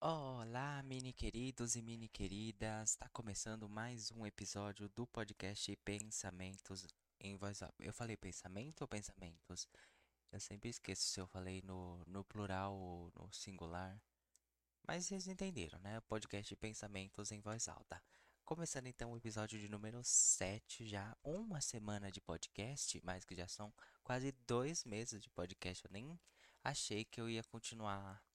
Olá, mini queridos e mini queridas. Está começando mais um episódio do podcast Pensamentos em Voz Alta. Eu falei pensamento ou pensamentos? Eu sempre esqueço se eu falei no, no plural ou no singular. Mas vocês entenderam, né? Podcast Pensamentos em Voz Alta. Começando então o episódio de número 7, já uma semana de podcast, mas que já são quase dois meses de podcast. Eu nem achei que eu ia continuar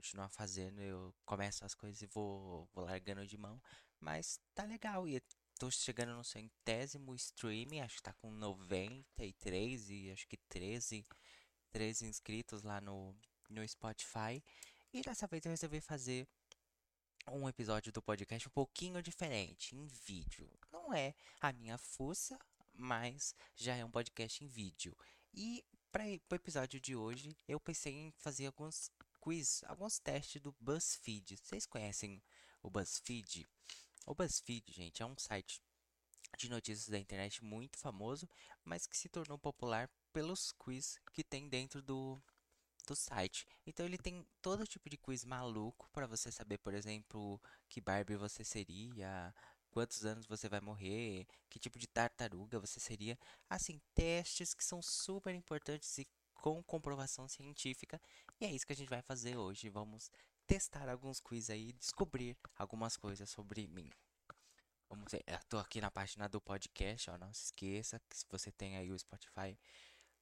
continuar fazendo, eu começo as coisas e vou, vou largando de mão. Mas tá legal. E tô chegando no centésimo stream, acho que tá com 93 e acho que 13, 13 inscritos lá no, no Spotify. E dessa vez eu resolvi fazer um episódio do podcast um pouquinho diferente, em vídeo. Não é a minha fuça, mas já é um podcast em vídeo. E para o episódio de hoje, eu pensei em fazer alguns quiz, alguns testes do BuzzFeed. Vocês conhecem o BuzzFeed? O BuzzFeed, gente, é um site de notícias da internet muito famoso, mas que se tornou popular pelos quiz que tem dentro do, do site. Então ele tem todo tipo de quiz maluco para você saber, por exemplo, que Barbie você seria, quantos anos você vai morrer, que tipo de tartaruga você seria. Assim, testes que são super importantes e com comprovação científica. E é isso que a gente vai fazer hoje. Vamos testar alguns quiz aí e descobrir algumas coisas sobre mim. Vamos ver, eu tô aqui na página do podcast, ó, não se esqueça que se você tem aí o Spotify,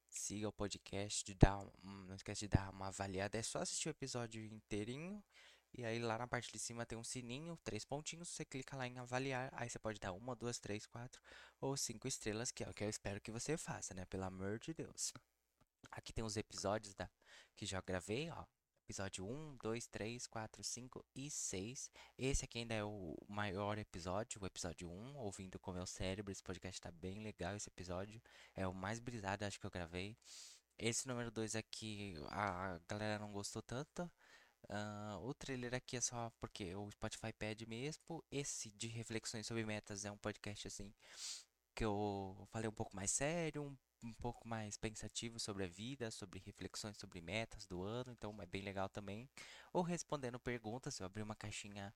siga o podcast, de dar um, não esquece de dar uma avaliada, é só assistir o episódio inteirinho. E aí lá na parte de cima tem um sininho, três pontinhos, você clica lá em avaliar, aí você pode dar uma, duas, três, quatro ou cinco estrelas, que é o que eu espero que você faça, né? Pelo amor de Deus. Aqui tem os episódios da, que já gravei, ó. Episódio 1, 2, 3, 4, 5 e 6. Esse aqui ainda é o maior episódio, o episódio 1, ouvindo com meu cérebro. Esse podcast tá bem legal, esse episódio. É o mais brisado, acho que eu gravei. Esse número 2 aqui, a galera não gostou tanto. Uh, o trailer aqui é só porque o Spotify pede mesmo. Esse de reflexões sobre metas é um podcast assim que eu falei um pouco mais sério, um um pouco mais pensativo sobre a vida, sobre reflexões sobre metas do ano, então é bem legal também. Ou respondendo perguntas, eu abri uma caixinha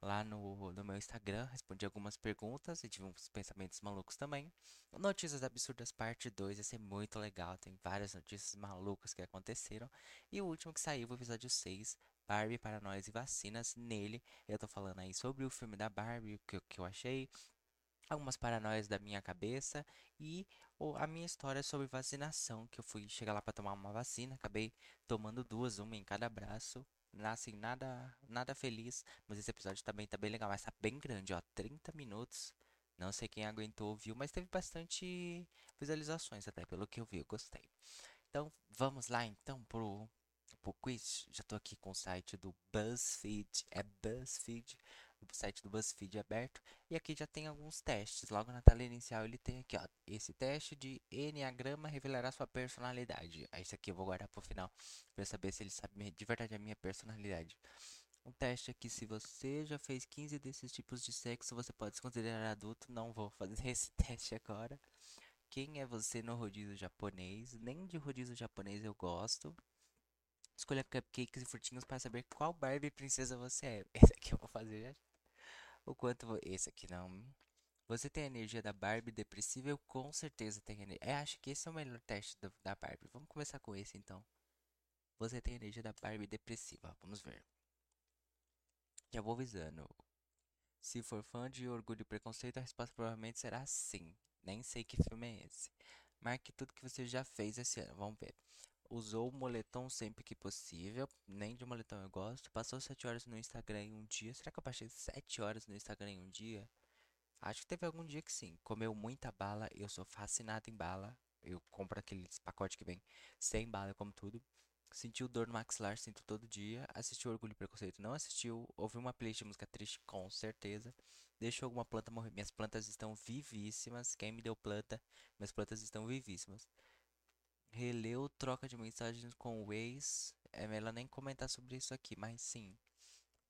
lá no, no meu Instagram, respondi algumas perguntas e tive uns pensamentos malucos também. Notícias absurdas parte 2 vai ser muito legal, tem várias notícias malucas que aconteceram. E o último que saiu, o episódio 6, Barbie, para nós e vacinas. Nele, eu tô falando aí sobre o filme da Barbie, o que, que eu achei, algumas paranoias da minha cabeça e a minha história sobre vacinação, que eu fui chegar lá para tomar uma vacina, acabei tomando duas, uma em cada braço. Assim, nada, nada feliz, mas esse episódio também tá bem legal, mas tá bem grande, ó, 30 minutos. Não sei quem aguentou ouviu, mas teve bastante visualizações até, pelo que eu vi, eu gostei. Então, vamos lá então pro, pro quiz. Já tô aqui com o site do BuzzFeed, é BuzzFeed o site do BuzzFeed aberto. E aqui já tem alguns testes. Logo na tela inicial ele tem aqui, ó. Esse teste de Enneagrama revelará sua personalidade. Aí esse aqui eu vou guardar pro final para saber se ele sabe de verdade a minha personalidade. Um teste aqui, se você já fez 15 desses tipos de sexo, você pode se considerar adulto. Não vou fazer esse teste agora. Quem é você no rodízio japonês? Nem de rodízio japonês eu gosto. Escolha cupcakes e frutinhos para saber qual Barbie princesa você é. Esse aqui eu vou fazer já o quanto. Esse aqui não. Você tem a energia da Barbie depressiva? Eu com certeza tenho energia. Eu acho que esse é o melhor teste do, da Barbie. Vamos começar com esse então. Você tem a energia da Barbie depressiva. Vamos ver. Já vou avisando. Se for fã de Orgulho e Preconceito, a resposta provavelmente será sim. Nem sei que filme é esse. Marque tudo que você já fez esse ano. Vamos ver. Usou o moletom sempre que possível. Nem de moletom eu gosto. Passou 7 horas no Instagram em um dia. Será que eu passei 7 horas no Instagram em um dia? Acho que teve algum dia que sim. Comeu muita bala. Eu sou fascinado em bala. Eu compro aqueles pacotes que vem sem bala, como tudo. Sentiu dor no maxilar, sinto todo dia. Assistiu Orgulho e Preconceito, não assistiu. Ouviu uma playlist de música triste, com certeza. Deixou alguma planta morrer. Minhas plantas estão vivíssimas. Quem me deu planta? Minhas plantas estão vivíssimas. Releu troca de mensagens com o ex. É melhor nem comentar sobre isso aqui, mas sim.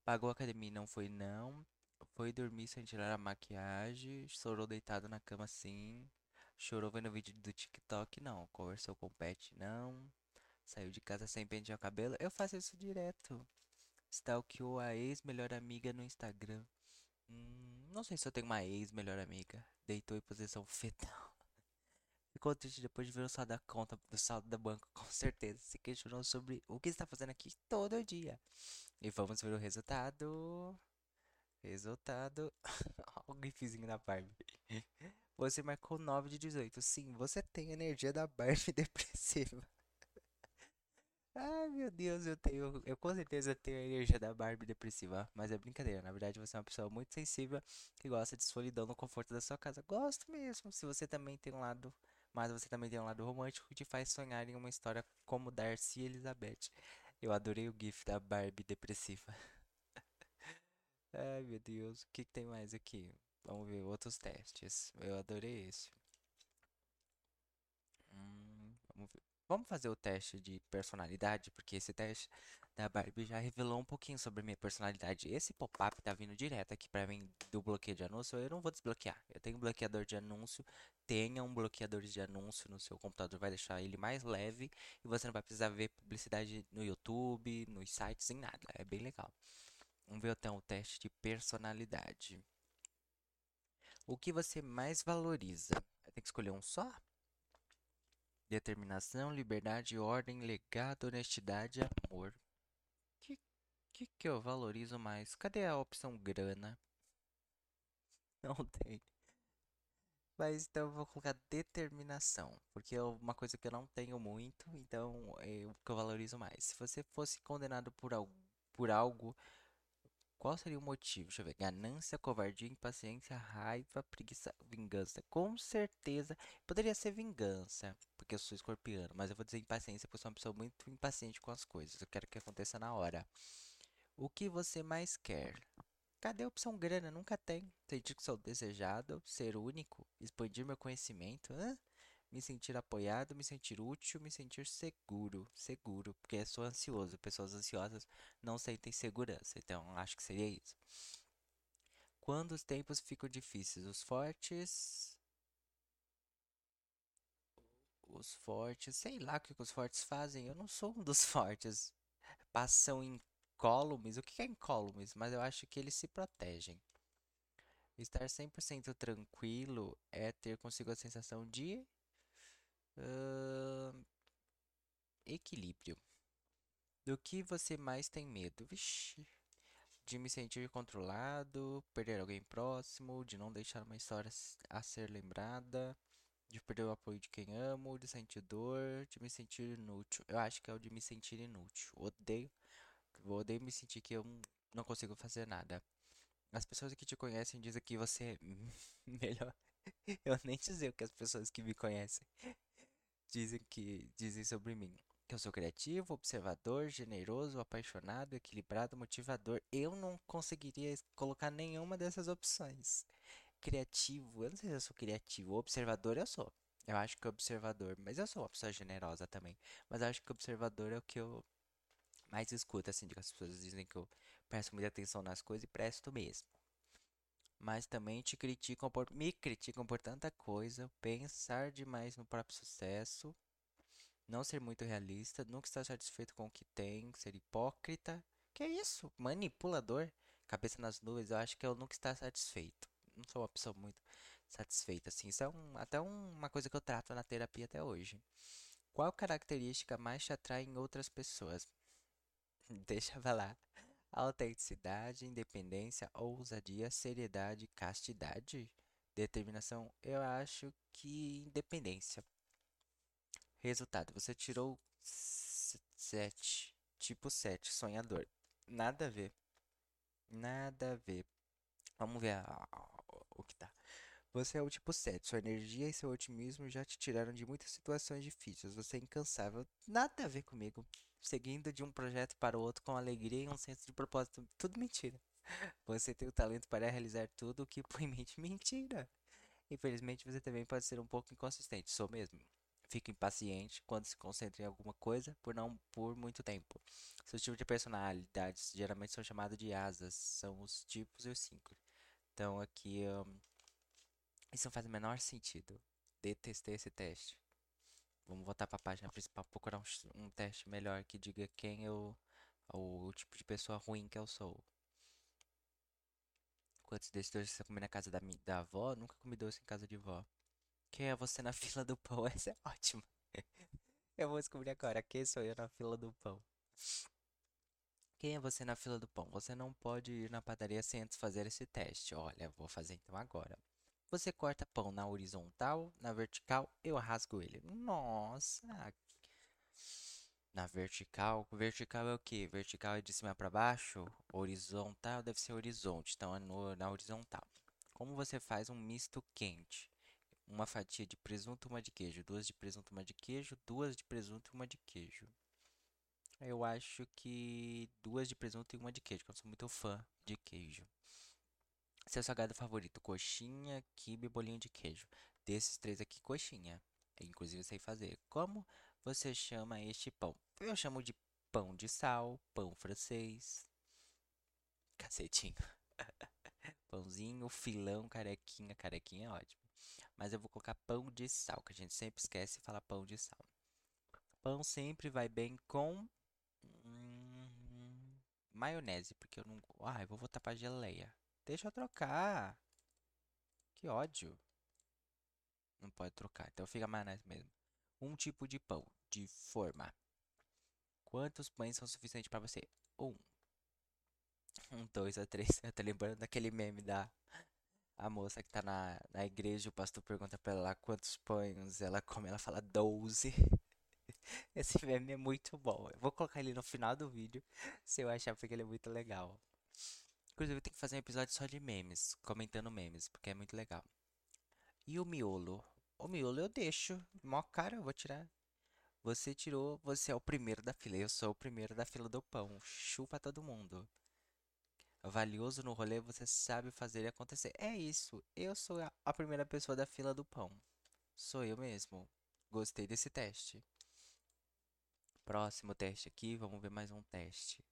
Pagou a academia não foi não. Foi dormir sem tirar a maquiagem. Chorou deitado na cama sim. Chorou vendo vídeo do TikTok não. Conversou com o pet não. Saiu de casa sem pentear o cabelo. Eu faço isso direto. Stalkeou a ex-melhor amiga no Instagram. Hum, não sei se eu tenho uma ex-melhor amiga. Deitou em posição fetal. Ficou triste depois de ver o saldo da conta do saldo da banca, com certeza. Se questionou sobre o que está fazendo aqui todo dia. E vamos ver o resultado. Resultado. O gifzinho da Barbie. Você marcou 9 de 18. Sim, você tem energia da Barbie depressiva. Ai, meu Deus, eu tenho. Eu com certeza tenho a energia da Barbie depressiva. Mas é brincadeira. Na verdade, você é uma pessoa muito sensível que gosta de solidão no conforto da sua casa. Gosto mesmo. Se você também tem um lado. Mas você também tem um lado romântico que te faz sonhar em uma história como Darcy e Elizabeth. Eu adorei o gif da Barbie depressiva. Ai, meu Deus. O que, que tem mais aqui? Vamos ver outros testes. Eu adorei esse. Hum, vamos ver. Vamos fazer o teste de personalidade, porque esse teste da Barbie já revelou um pouquinho sobre minha personalidade. Esse pop-up tá vindo direto aqui pra mim do bloqueio de anúncio. Eu não vou desbloquear. Eu tenho bloqueador de anúncio. Tenha um bloqueador de anúncio no seu computador, vai deixar ele mais leve e você não vai precisar ver publicidade no YouTube, nos sites, em nada. É bem legal. Vamos ver então o teste de personalidade. O que você mais valoriza? Tem que escolher um só? Determinação, liberdade, ordem, legado, honestidade, amor. Que, que, que eu valorizo mais? Cadê a opção grana? Não tem. Mas então eu vou colocar determinação, porque é uma coisa que eu não tenho muito, então é o que eu valorizo mais. Se você fosse condenado por algo, por algo qual seria o motivo? Deixa eu ver. Ganância, covardia, impaciência, raiva, preguiça, vingança. Com certeza poderia ser vingança, porque eu sou escorpiano, mas eu vou dizer impaciência, porque eu sou uma pessoa muito impaciente com as coisas. Eu quero que aconteça na hora. O que você mais quer? Cadê a opção grana? Nunca tem. Sentir que sou desejado, ser único, expandir meu conhecimento. Hã? Me sentir apoiado, me sentir útil, me sentir seguro, seguro, porque sou ansioso. Pessoas ansiosas não sentem segurança, então acho que seria isso. Quando os tempos ficam difíceis, os fortes os fortes, sei lá o que os fortes fazem, eu não sou um dos fortes. Passam incólumes, o que é incólumes? Mas eu acho que eles se protegem. Estar 100% tranquilo é ter consigo a sensação de equilíbrio. Do que você mais tem medo? Vixe. De me sentir controlado, perder alguém próximo, de não deixar uma história a ser lembrada, de perder o apoio de quem amo, de sentir dor, de me sentir inútil. Eu acho que é o de me sentir inútil. Odeio. Odeio me sentir que eu não consigo fazer nada. As pessoas que te conhecem dizem que você é melhor. Eu nem dizer o que as pessoas que me conhecem dizem que dizem sobre mim. Que eu sou criativo, observador, generoso, apaixonado, equilibrado, motivador. Eu não conseguiria colocar nenhuma dessas opções. Criativo, eu não sei se eu sou criativo. Observador eu sou. Eu acho que observador, mas eu sou uma pessoa generosa também. Mas eu acho que observador é o que eu mais escuto, assim, de que as pessoas dizem que eu presto muita atenção nas coisas e presto mesmo mas também te criticam por, me criticam por tanta coisa, pensar demais no próprio sucesso, não ser muito realista, nunca estar satisfeito com o que tem, ser hipócrita. Que é isso? Manipulador? Cabeça nas nuvens, eu acho que eu nunca estar satisfeito. Não sou uma pessoa muito satisfeita, assim. Isso é um, até um, uma coisa que eu trato na terapia até hoje. Qual característica mais te atrai em outras pessoas? Deixa eu falar. Autenticidade, independência, ousadia, seriedade, castidade, determinação. Eu acho que independência. Resultado: você tirou 7, tipo 7, sonhador. Nada a ver. Nada a ver. Vamos ver a, a, o que tá. Você é o tipo 7. Sua energia e seu otimismo já te tiraram de muitas situações difíceis. Você é incansável. Nada a ver comigo seguindo de um projeto para o outro com alegria e um senso de propósito. Tudo mentira. Você tem o talento para realizar tudo o que põe mente mentira. Infelizmente, você também pode ser um pouco inconsistente. Sou mesmo. Fico impaciente quando se concentra em alguma coisa por não por muito tempo. Seus tipos de personalidades geralmente são chamados de asas. São os tipos e os cinco. Então aqui um, isso não faz o menor sentido. Detestei esse teste. Vamos voltar para a página principal, procurar um, um, teste melhor que diga quem eu o tipo de pessoa ruim que eu sou. Quantos desses dois você comer na casa da, da avó? Nunca comi doce em casa de vó. Quem é você na fila do pão? Essa é ótima. Eu vou descobrir agora. Quem sou eu na fila do pão? Quem é você na fila do pão? Você não pode ir na padaria sem antes fazer esse teste. Olha, vou fazer então agora. Você corta pão na horizontal, na vertical, eu rasgo ele. Nossa! Na vertical, vertical é o quê? Vertical é de cima para baixo, horizontal deve ser horizonte, então é no- na horizontal. Como você faz um misto quente? Uma fatia de presunto, uma de queijo, duas de presunto, uma de queijo, duas de presunto e uma de queijo. Eu acho que duas de presunto e uma de queijo, porque eu sou muito fã de queijo. Seu salgado favorito? Coxinha, quibe e bolinho de queijo. Desses três aqui, coxinha. Eu, inclusive, eu sei fazer. Como você chama este pão? Eu chamo de pão de sal, pão francês. Cacetinho. Pãozinho, filão, carequinha. Carequinha é ótimo. Mas eu vou colocar pão de sal, que a gente sempre esquece de falar pão de sal. Pão sempre vai bem com hum, maionese, porque eu não. Ai, vou voltar pra geleia. Deixa eu trocar. Que ódio. Não pode trocar. Então fica maionese mesmo. Um tipo de pão de forma. Quantos pães são suficientes pra você? Um. Um, dois a três. Eu tô lembrando daquele meme da a moça que tá na, na igreja. O pastor pergunta pra ela quantos pães ela come. Ela fala 12. Esse meme é muito bom. Eu vou colocar ele no final do vídeo se eu achar porque ele é muito legal. Inclusive, eu tenho que fazer um episódio só de memes, comentando memes, porque é muito legal. E o miolo? O miolo eu deixo. Mó cara, eu vou tirar. Você tirou, você é o primeiro da fila. Eu sou o primeiro da fila do pão. Chupa todo mundo. Valioso no rolê, você sabe fazer acontecer. É isso. Eu sou a primeira pessoa da fila do pão. Sou eu mesmo. Gostei desse teste. Próximo teste aqui, vamos ver mais um teste.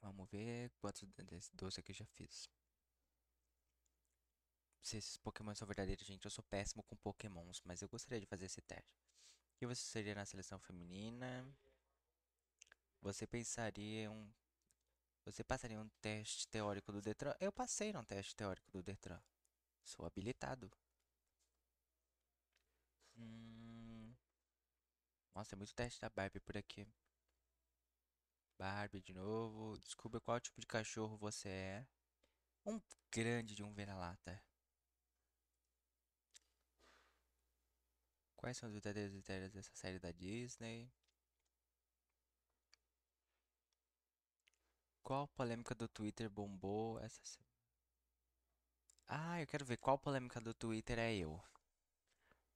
Vamos ver quantos desses doce aqui eu já fiz. Se esses Pokémon são verdadeiros, gente, eu sou péssimo com Pokémons, mas eu gostaria de fazer esse teste. E você seria na seleção feminina? Você pensaria um. Você passaria um teste teórico do Detran? Eu passei num teste teórico do Detran. Sou habilitado. Hum... Nossa, é muito teste da Barbie por aqui. Barbie de novo. Descubra qual tipo de cachorro você é. Um grande de um vira-lata. Quais são os verdadeiros critérios dessa série da Disney? Qual polêmica do Twitter bombou essa? Ah, eu quero ver qual polêmica do Twitter é eu.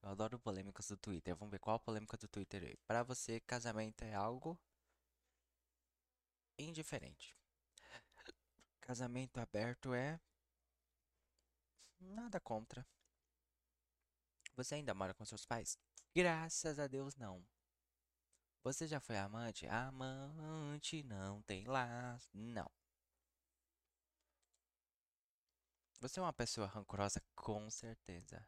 Eu adoro polêmicas do Twitter. Vamos ver qual polêmica do Twitter é. Pra você, casamento é algo indiferente. Casamento aberto é nada contra. Você ainda mora com seus pais? Graças a Deus, não. Você já foi amante? Amante não tem laço. Não. Você é uma pessoa rancorosa? Com certeza.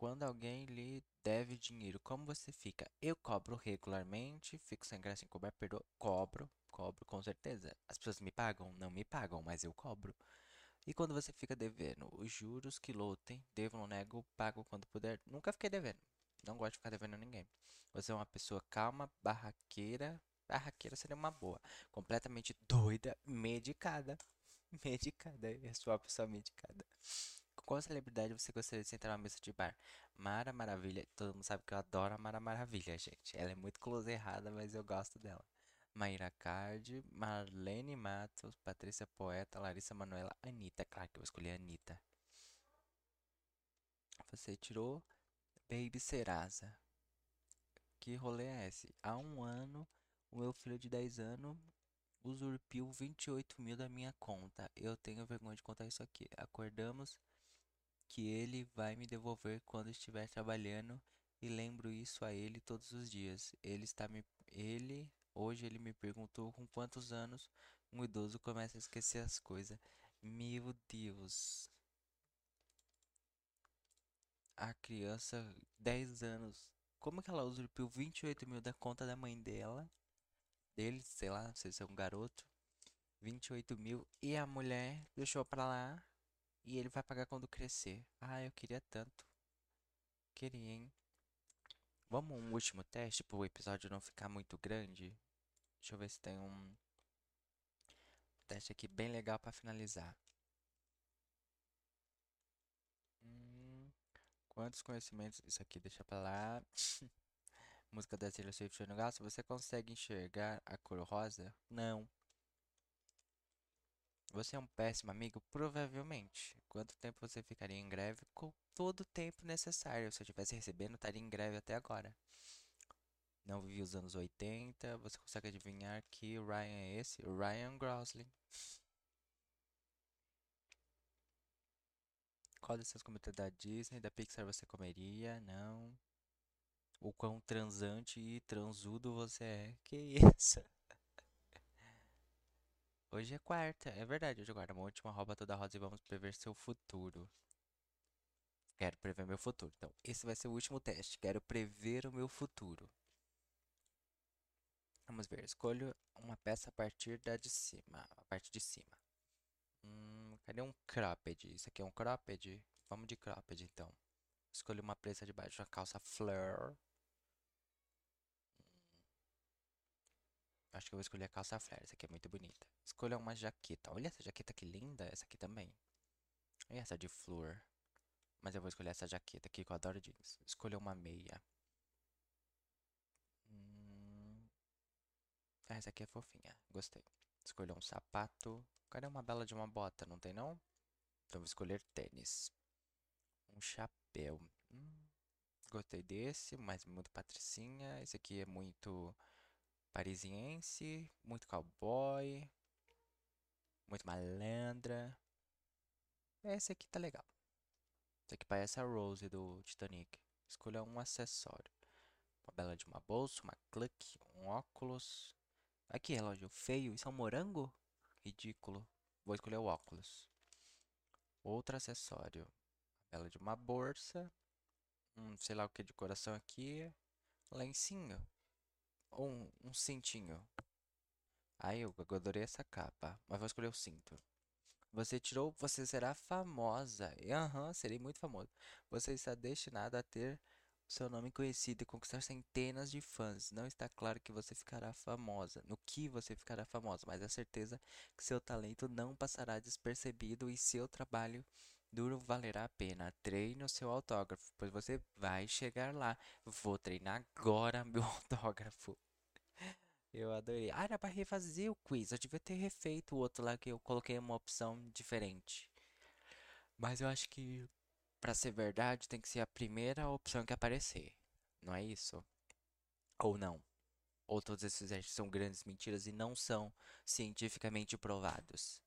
Quando alguém lhe deve dinheiro, como você fica? Eu cobro regularmente, fico sem graça em cobrar, perdoa. Cobro, cobro com certeza. As pessoas me pagam? Não me pagam, mas eu cobro. E quando você fica devendo? Os juros que lutem, devo, não nego, pago quando puder. Nunca fiquei devendo. Não gosto de ficar devendo a ninguém. Você é uma pessoa calma, barraqueira. Barraqueira seria uma boa. Completamente doida, medicada. Medicada. Eu sou uma pessoa medicada. Qual celebridade você gostaria de sentar numa mesa de bar? Mara Maravilha. Todo mundo sabe que eu adoro a Mara Maravilha, gente. Ela é muito close errada, mas eu gosto dela. Maíra Cardi, Marlene Matos, Patrícia Poeta, Larissa Manoela, Anitta. Claro que eu vou escolher a Anitta. Você tirou Baby Serasa. Que rolê é esse? Há um ano, o meu filho de 10 anos usurpiu 28 mil da minha conta. Eu tenho vergonha de contar isso aqui. Acordamos que ele vai me devolver quando estiver trabalhando e lembro isso a ele todos os dias. Ele está me ele hoje ele me perguntou com quantos anos um idoso começa a esquecer as coisas. Meu Deus. a criança 10 anos. Como que ela usurpiu 28 mil da conta da mãe dela? Dele, sei lá, não sei se é um garoto. 28 mil. E a mulher deixou pra lá. E ele vai pagar quando crescer. Ah, eu queria tanto. Queria, hein? Vamos um último teste para o episódio não ficar muito grande. Deixa eu ver se tem um teste aqui bem legal para finalizar. Hum, quantos conhecimentos? Isso aqui deixa para lá. Música da Taylor Swift no gasto. Você consegue enxergar a cor rosa? Não. Você é um péssimo amigo? Provavelmente. Quanto tempo você ficaria em greve? Com todo o tempo necessário. Se eu estivesse recebendo, estaria em greve até agora. Não vivi os anos 80. Você consegue adivinhar que Ryan é esse? Ryan Gosling. Qual dessas comidas da Disney, da Pixar você comeria? Não. O quão transante e transudo você é? Que isso? Hoje é quarta, é verdade. Hoje é quarta. Uma última roupa toda rosa e vamos prever seu futuro. Quero prever meu futuro. Então, esse vai ser o último teste. Quero prever o meu futuro. Vamos ver. Escolho uma peça a partir da de cima. A parte de cima. Hum, cadê um cropped? Isso aqui é um cropped? Vamos de cropped, então. Escolho uma presa de baixo. Uma calça flare. Acho que eu vou escolher a calça flare. Essa aqui é muito bonita. Escolha uma jaqueta. Olha essa jaqueta que linda. Essa aqui também. E essa de flor. Mas eu vou escolher essa jaqueta aqui que eu adoro jeans. Escolha uma meia. Hum... Ah, essa aqui é fofinha. Gostei. Escolha um sapato. Cadê uma bela de uma bota? Não tem não? Então vou escolher tênis. Um chapéu. Hum... Gostei desse, mas muito patricinha. Esse aqui é muito parisiense, muito cowboy, muito malandra. Esse aqui tá legal. Esse aqui parece a Rose do Titanic. Escolha um acessório. Uma bela de uma bolsa, uma cluck, um óculos. Aqui, relógio feio. Isso é um morango? Ridículo. Vou escolher o óculos. Outro acessório. Bela de uma bolsa. Um, sei lá o que de coração aqui. Lencinho um, um cintinho? Ai, eu adorei essa capa, mas vou escolher o cinto. Você tirou, você será famosa. Aham, uhum, serei muito famoso. Você está destinado a ter seu nome conhecido e conquistar centenas de fãs. Não está claro que você ficará famosa, no que você ficará famosa, mas é certeza que seu talento não passará despercebido e seu trabalho duro valerá a pena. Treine o seu autógrafo, pois você vai chegar lá. Vou treinar agora meu autógrafo. Eu adorei. Ah, era pra refazer o quiz. Eu devia ter refeito o outro lá que eu coloquei uma opção diferente. Mas eu acho que, pra ser verdade, tem que ser a primeira opção que aparecer. Não é isso? Ou não? Ou todos esses testes são grandes mentiras e não são cientificamente provados?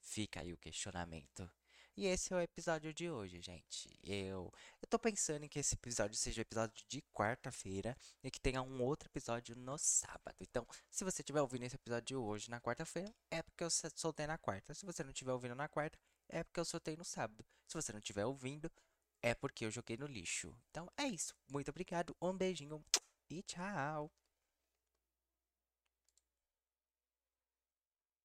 Fica aí o questionamento. E esse é o episódio de hoje, gente. Eu, eu tô pensando em que esse episódio seja o episódio de quarta-feira e que tenha um outro episódio no sábado. Então, se você estiver ouvindo esse episódio hoje na quarta-feira, é porque eu soltei na quarta. Se você não estiver ouvindo na quarta, é porque eu soltei no sábado. Se você não estiver ouvindo, é porque eu joguei no lixo. Então é isso. Muito obrigado, um beijinho e tchau.